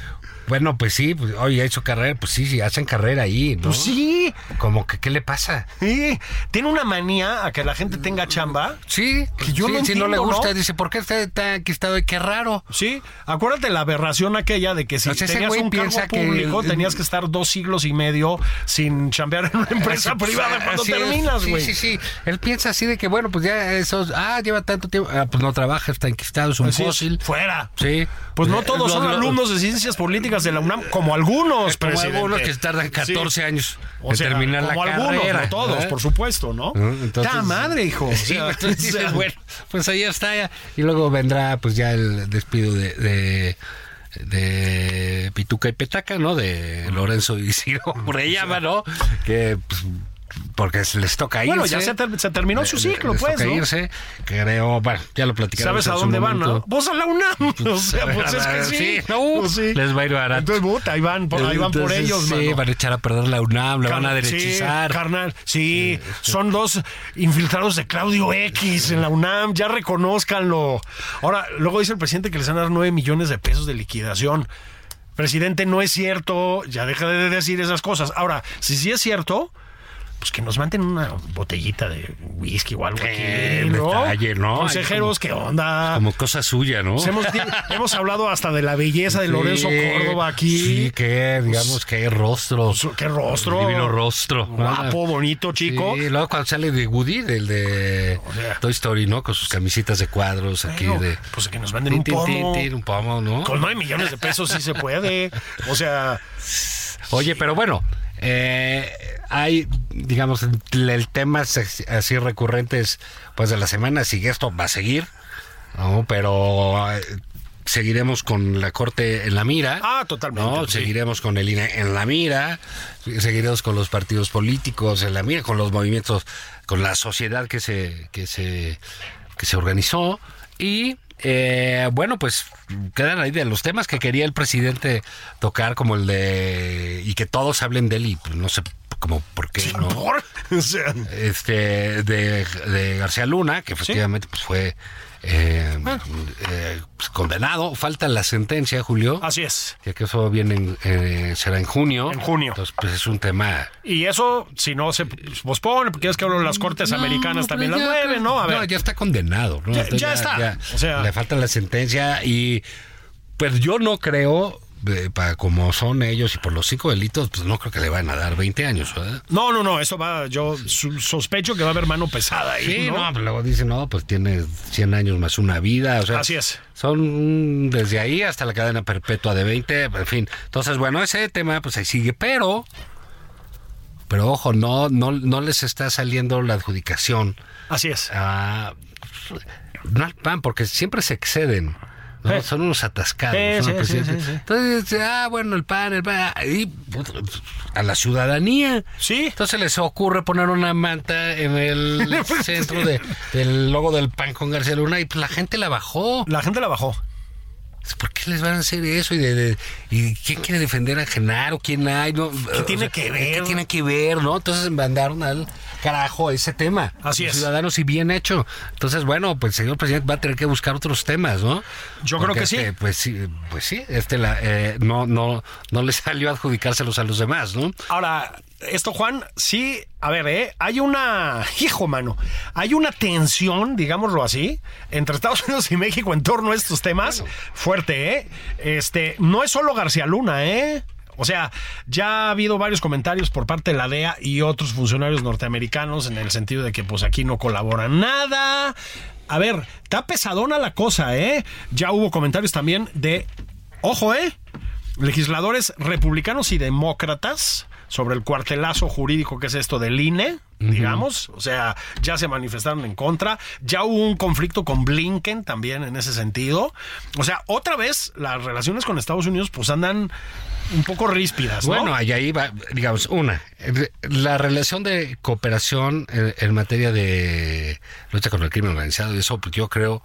bueno, pues sí, pues, oye, ha hecho carrera, pues sí, sí, hacen carrera ahí, ¿no? Pues sí. Como que, ¿qué le pasa? Sí. Tiene una manía a que la gente tenga chamba. Sí, Que yo sí, no si no le entiendo, gusta, ¿no? dice, ¿por qué está, está aquí estado? Qué raro. Sí, acuérdate la aberración aquella de que si tenías un cargo que- público tenías que estar dos siglos y medio sin chambear en una empresa Así, privada cuando terminas, Sí, güey. Sí, sí, Él piensa así de que, bueno, pues ya esos, ah, lleva tanto tiempo, ah, pues no trabaja, está enquistado, es un Así es, fósil. Fuera. Sí. Pues no Eh, todos lo- son lo- alumnos de ciencias políticas de la UNAM, como algunos, Como presidente. algunos que tardan 14 Sí. años O en sea, terminar la como algunos, carrera. no todos, ¿verdad? por supuesto, ¿no? Entonces- ¡Ta madre, hijo! O Sí, sea, entonces o dices, sea, bueno, pues ahí está ya. Y luego vendrá pues ya el despido de, de, de Pituca y Petaca, ¿no? De Lorenzo y Ciro Murellama, ¿no? Que pues, porque les toca irse. Bueno, ya se, ter- se terminó su ciclo, les pues, toca ¿no? irse. Creo, bueno, ya lo platicaremos ¿Sabes a dónde van, no? Vos a la UNAM. O sea, pues es que sí. Sí, no, Pues sí. les va a ir barato. Entonces, puta, ahí van por, ahí van por ellos, Sí, mano. van a echar a perder la UNAM, la van a derechizar. Sí, carnal, sí, son dos infiltrados de Claudio X en la UNAM, ya reconózcanlo. Ahora, luego dice el presidente que les van a dar 9 millones de pesos de liquidación. Presidente, no es cierto, ya deja de decir esas cosas. Ahora, si sí es cierto, pues que nos manden una botellita de whisky o algo Eh, aquí, ¿no? detalle, ¿no? Consejeros, ¿qué onda? Como cosa suya, ¿no? Pues hemos, hemos hablado hasta de la belleza de Sí, Lorenzo Córdoba aquí. Sí, que digamos que rostro. Pues, qué rostro. Divino rostro. Guapo, bonito, chico. Sí, luego cuando sale de Woody, del de sea. Toy Story, ¿no? Con sus camisitas de cuadros aquí Bueno, de... Pues que nos manden un pomo. tin, tin, un pomo, ¿no? Con 9 millones de pesos sí se puede. O sea, Oye, pero bueno, eh, hay, digamos, el, el tema es así recurrentes, pues de la semana, sigue esto, va a seguir, ¿no? Pero eh, seguiremos con la Corte en la mira. Ah, totalmente, ¿no? sí. Seguiremos con el INE en la mira, seguiremos con los partidos políticos en la mira, con los movimientos, con la sociedad que se, que se, que se organizó y eh, bueno, pues quedan ahí de los temas que quería el presidente tocar, como el de. y que todos hablen de él, y pues, no sé como por qué, ¿no? por. O sea, Este, de, de García Luna, que efectivamente pues, fue eh, eh, pues, condenado. Falta la sentencia, Julio. así es. Ya que eso viene en, eh, será en junio. En junio. Entonces, pues es un tema. Y eso, si no se pospone, porque es que hablo de las cortes americanas No, también las mueven, ¿no? A ver. No, ya está condenado. ¿no? Ya- Entonces ya está. O sea- le falta la sentencia y pues yo no creo, eh, para como son ellos y por los cinco delitos, pues no creo que le van a dar 20 años. ¿verdad? No, no, no, eso va, yo sospecho que va a haber mano pesada ahí, Sí, ¿no? no, pero luego dicen, no, pues tiene 100 años más una vida. O sea, Así es. Son desde ahí hasta la cadena perpetua de 20, en fin. Entonces, bueno, ese tema pues ahí sigue, pero pero ojo, no no no les está saliendo la adjudicación Así es. a no al PAN porque siempre se exceden. ¿No? Eh. Son unos atascados. Sí, ¿no? sí, sí, Presidente. sí, sí. Entonces, ah, bueno, el PAN, el PAN, y pues, a la ciudadanía. Sí. Entonces les ocurre poner una manta en el centro de- del logo del PAN con García Luna y pues la gente la bajó. La gente la bajó. ¿Por qué les van a hacer eso? ¿Y, de, de- y quién quiere defender a Genaro? ¿Quién hay? ¿No? ¿Qué tiene que ver? ¿Qué tiene que ver? ¿no? Entonces mandaron al carajo ese tema. Así Los es. Ciudadanos y bien hecho. Entonces, bueno, pues el señor presidente va a tener que buscar otros temas, ¿no? Yo creo que sí. este, pues sí, pues sí, este la, eh, no, no, no le salió a adjudicárselos a los demás, ¿no? Ahora, esto, Juan, sí, a ver, ¿eh? hay una, hijo, mano, hay una tensión, digámoslo así, entre Estados Unidos y México en torno a estos temas, fuerte, ¿eh? Este, no es solo García Luna, ¿eh? O sea, ya ha habido varios comentarios por parte de la DEA y otros funcionarios norteamericanos en el sentido de que pues aquí no colaboran nada. A ver, está pesadona la cosa, ¿eh? Ya hubo comentarios también de, ojo, ¿eh? legisladores republicanos y demócratas sobre el cuartelazo jurídico que es esto del INE, digamos, o sea, ya se manifestaron en contra, ya hubo un conflicto con Blinken también en ese sentido, o sea, otra vez las relaciones con Estados Unidos pues andan un poco ríspidas, ¿no? Bueno, y ahí va, digamos, una, la relación de cooperación en, en materia de lucha contra el crimen organizado, y eso pues, yo creo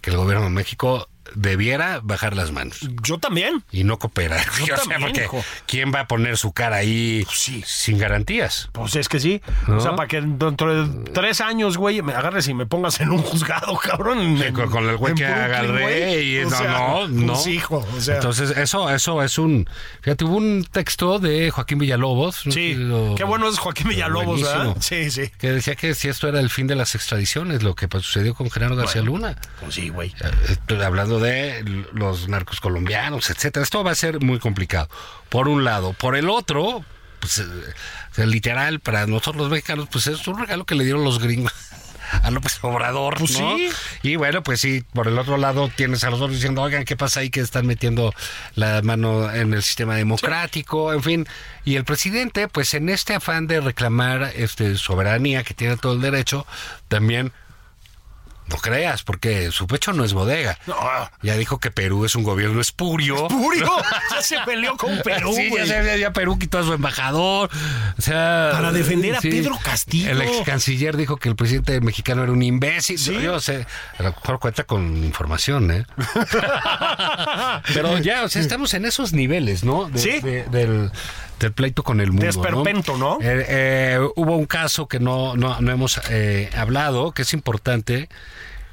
que el gobierno de México debiera bajar las manos yo también. y no cooperar. Yo O sea, también, porque hijo. ¿quién va a poner su cara ahí sí. sin garantías? Pues es que sí. ¿No? O sea, para que dentro de tres años, güey, me agarres y me pongas en un juzgado, cabrón. en- con, con el güey que Brooklyn, agarré güey. y O no, sea, no, no. pues, hijo, o sea. Entonces, eso, eso es un. Fíjate, hubo un texto de Joaquín Villalobos. sí, Lo- qué bueno es Joaquín Villalobos, ¿verdad? Sí, sí. Que decía que si esto era el fin de las extradiciones, lo que pues, sucedió con Genaro García Luna. Pues sí, güey. Eh, estoy hablando de los narcos colombianos, etcétera. Esto va a ser muy complicado. Por un lado. Por el otro, pues, eh, literal, para nosotros los mexicanos, pues es un regalo que le dieron los gringos. A López Obrador, Pues ¿no? sí. Y bueno, pues sí, por el otro lado tienes a los otros diciendo, oigan, ¿qué pasa ahí que están metiendo la mano en el sistema democrático? En fin. Y el presidente, pues en este afán de reclamar este soberanía, que tiene todo el derecho, también no creas, porque su pecho no es bodega. No. Ya dijo que Perú es un gobierno espurio. Purio, ya se peleó con Perú, sí, ya, ya, ya Perú quitó a su embajador. O sea, Para defender a Pedro Castillo. El ex canciller dijo que el presidente mexicano era un imbécil. Sí. Yo sé, a lo mejor cuenta con información, ¿eh? Pero ya, o sea, estamos en esos niveles, ¿no? De- Sí. de- del, del pleito con el mundo. Desperpento, ¿no? Eh, eh, hubo un caso que no, no, no hemos eh, hablado, que es importante,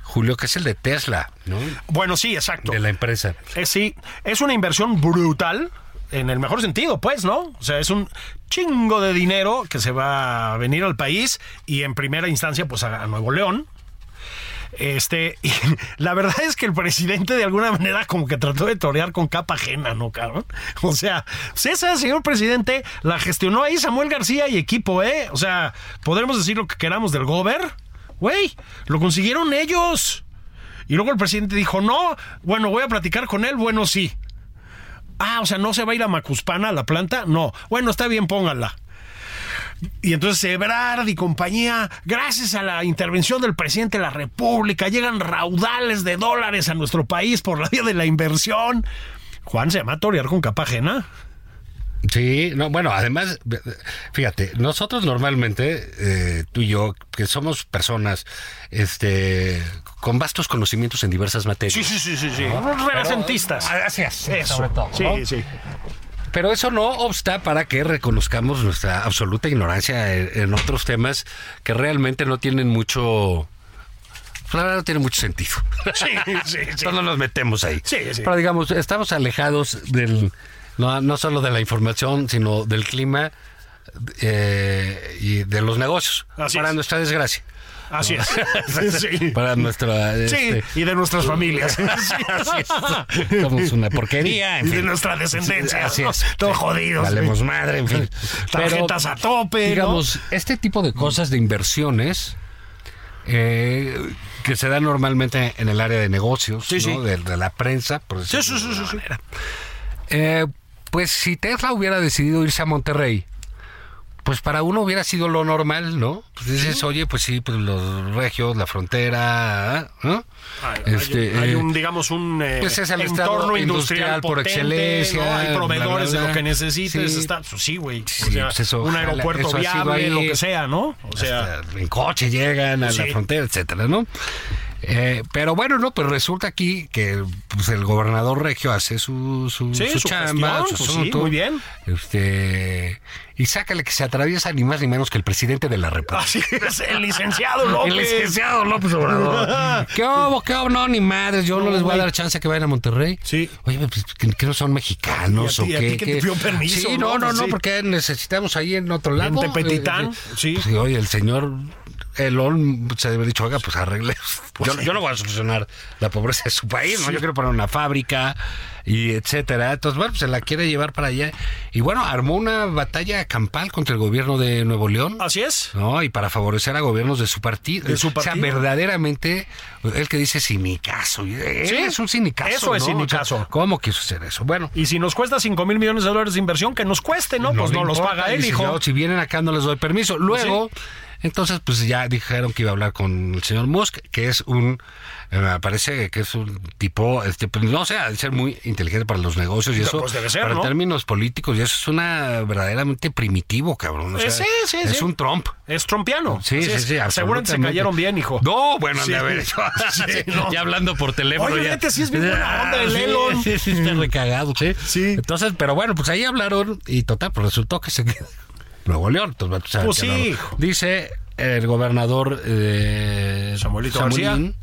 Julio, que es el de Tesla, ¿no? Bueno, sí, exacto. De la empresa. Eh, sí, es una inversión brutal. En el mejor sentido, pues, ¿no? O sea, es un chingo de dinero que se va a venir al país y en primera instancia, pues, a Nuevo León. Este, y la verdad es que el presidente de alguna manera como que trató de torear con capa ajena, ¿no, cabrón? O sea, pues esa, señor presidente, la gestionó ahí Samuel García y equipo, ¿eh? O sea, podremos decir lo que queramos del gober. Güey, lo consiguieron ellos. Y luego el presidente dijo, no, bueno, voy a platicar con él, bueno, sí. Ah, o sea, ¿no se va a ir a Macuspana, a la planta? No. Bueno, está bien, pónganla. Y entonces Ebrard y compañía, gracias a la intervención del presidente de la República, llegan raudales de dólares a nuestro país por la vía de la inversión. Juan se llama a torear con capa ajena. Sí, no, bueno, además, fíjate, nosotros normalmente, eh, tú y yo, que somos personas este, con vastos conocimientos en diversas materias. Sí, sí, sí, sí, sí. Unos renacentistas. Es, Eso. sobre todo. Sí, ¿no? sí. Pero eso no obsta para que reconozcamos nuestra absoluta ignorancia en, otros temas que realmente no tienen mucho. La verdad no tiene mucho sentido. Sí, sí, sí. No nos metemos ahí. Sí, sí. Pero digamos, estamos alejados del. No, no solo de la información, sino del clima eh, y de los negocios. Así para es. nuestra desgracia. Así es. Sí. Para nuestra. Sí, este, y de nuestras familias. Sí. Así es. Somos una porquería. en Y de fin. nuestra descendencia. Así ¿no? es. Todos jodidos. Valemos madre, en fin. Tarjetas a tope, ¿no? Digamos, este tipo de cosas de inversiones eh, que se dan normalmente en el área de negocios, Sí, ¿no? sí. De, de la prensa, por Sí, decirlo sí, sí, de sí, alguna sí. manera. Eh, pues si Tesla hubiera decidido irse a Monterrey, pues para uno hubiera sido lo normal, ¿no? Pues dices, oye, pues sí, pues los regios, la frontera, ¿no? Hay, Este, hay eh, un, digamos, un eh, pues es el entorno industrial, por excelencia, ¿no? Hay proveedores bla, bla. de lo que necesites. Sí. Está, pues sí, güey. O Sí, sea, pues eso, un aeropuerto viable, ahí. lo que sea, ¿no? O sea, en coche llegan a la frontera, etcétera, ¿no? Eh, pero bueno, no, pues resulta aquí que pues, el gobernador regio hace su, su, Sí, su su chamba, gestión, su pues sí, asunto. muy bien. Este, y sácale que se atraviesa ni más ni menos que el presidente de la República. Así es, el licenciado López. El licenciado López Obrador. ¿Qué hubo? ¿Qué hubo? No, ni madres. Yo no, No, les voy a dar chance que vayan a Monterrey. Sí. Oye, pues, ¿que, que no son mexicanos ¿Y a ti- o a ti qué? que te pidió permiso, Sí, no? no, no, Sí. porque necesitamos ahí en otro lado. Tepetitán, Eh, eh, sí. Oye, el señor Elon se debe dicho, oiga, pues arregle. yo, yo no voy a solucionar la pobreza de su país, ¿no? Yo quiero poner una fábrica y etcétera. Entonces, bueno, pues se la quiere llevar para allá. Y bueno, armó una batalla campal contra el gobierno de Nuevo León. Así es. No, y para favorecer a gobiernos de su partido. De su O sea, partido. verdaderamente, el que dice sinicazo. eh, Sí, es un sinicazo. eso es ¿no? O sea, sinicazo. ¿Cómo quiso hacer eso? Bueno. Y si nos cuesta 5 mil millones de dólares de inversión, que nos cueste, ¿no? pues no los paga él, si hijo. yo- si vienen acá no les doy permiso. Luego, entonces, pues ya dijeron que iba a hablar con el señor Musk, que es un, eh, me parece que es un tipo, este, pues, no sé, de ser muy inteligente para los negocios y eso, Pues debe ser, para ¿no? términos políticos, y eso es una verdaderamente primitivo, cabrón. O Eh, sea, sí, sí, es sí. un Trump. Es trompiano. Sí, sí, sí. Seguramente se cayeron bien, hijo. No, bueno, de haber hecho. No. Ya hablando por teléfono. Oye, ya. sí es bien buena onda el Sí, Elon. Sí, sí, está recagado. Sí. Sí. Entonces, pero bueno, pues ahí hablaron y total, pues resultó que se quedó. Nuevo León. Entonces, Pues sí. Dice el gobernador eh, Samuelito Samuelín,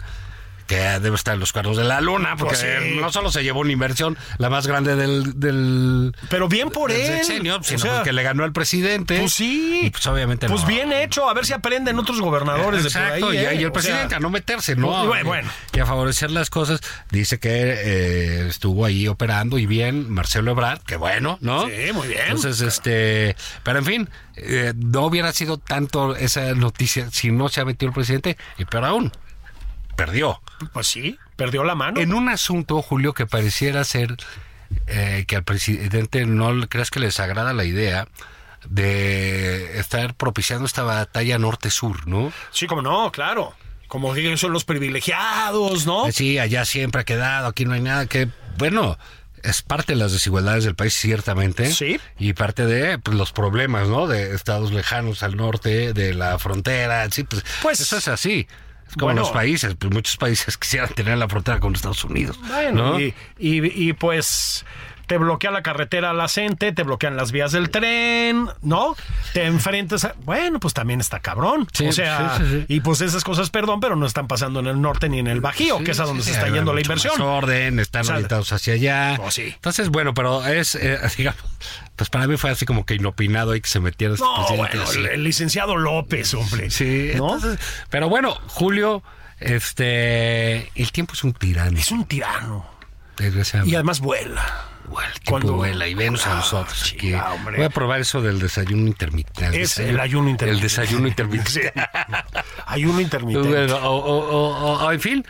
que debe estar en los cuernos de la luna, porque Pues sí. no solo se llevó una inversión, la más grande del, del, Pero bien por del él. sexenio, O sino sea, que le ganó al presidente. Pues sí. Y pues obviamente Pues no. bien hecho, a ver si aprenden otros gobernadores Exacto, de por ahí. y, ¿eh? y el O presidente sea, a no meterse, ¿no? Bueno, bueno. Y a favorecer las cosas. Dice que eh, estuvo ahí operando y bien Marcelo Ebrard, que bueno, ¿no? Sí, muy bien. Entonces, este, pero en fin, eh, no hubiera sido tanto esa noticia si no se ha metido el presidente, y peor aún, perdió. Pues sí, perdió la mano. En un asunto, Julio, que pareciera ser eh, que al presidente no le creas que les agrada la idea de estar propiciando esta batalla norte-sur, ¿no? Sí, como no, claro. Como que son los privilegiados, ¿no? Eh, Sí, allá siempre ha quedado, aquí no hay nada que, bueno, es parte de las desigualdades del país, ciertamente. Sí. Y parte de pues, los problemas, ¿no? De estados lejanos al norte, de la frontera, sí, pues, Pues, eso es así. Como bueno. los países, pues muchos países quisieran tener la frontera con Estados Unidos. Bueno, ¿no? y, y- y, pues te bloquea la carretera a la gente, te bloquean las vías del tren, ¿no? Te enfrentas a... Bueno, pues también está cabrón. Sí, o sea, sí, sí, y pues esas cosas, perdón, pero no están pasando en el norte ni en el Bajío, que es a donde se está yendo la inversión. orden, están O sea, orientados hacia allá. Oh, sí. Entonces, bueno, pero es, eh, digamos, pues para mí fue así como que inopinado y que se metiera No, bueno, así. el, licenciado López, hombre. Sí, ¿no? entonces, pero bueno, Julio, este, el tiempo es un tirano. Es un tirano. Y además vuela. Tiempo cuando- vuela y venos a Ah, nosotros. aquí. chinga, hombre. Voy a probar eso del desayuno intermitente. Es el ayuno intermitente. El desayuno intermitente. Ayuno intermitente. Bueno, o, o- o- o- en fin,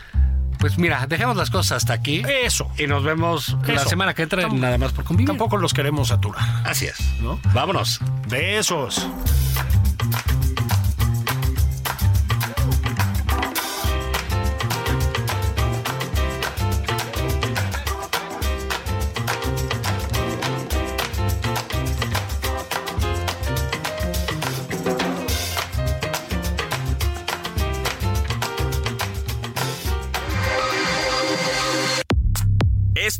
pues mira, dejemos las cosas hasta aquí. Eso. Y nos vemos la Eso. semana que entra en Tam- nada más por convivir. Tampoco los queremos saturar. Así es. ¿No? Vámonos. Besos.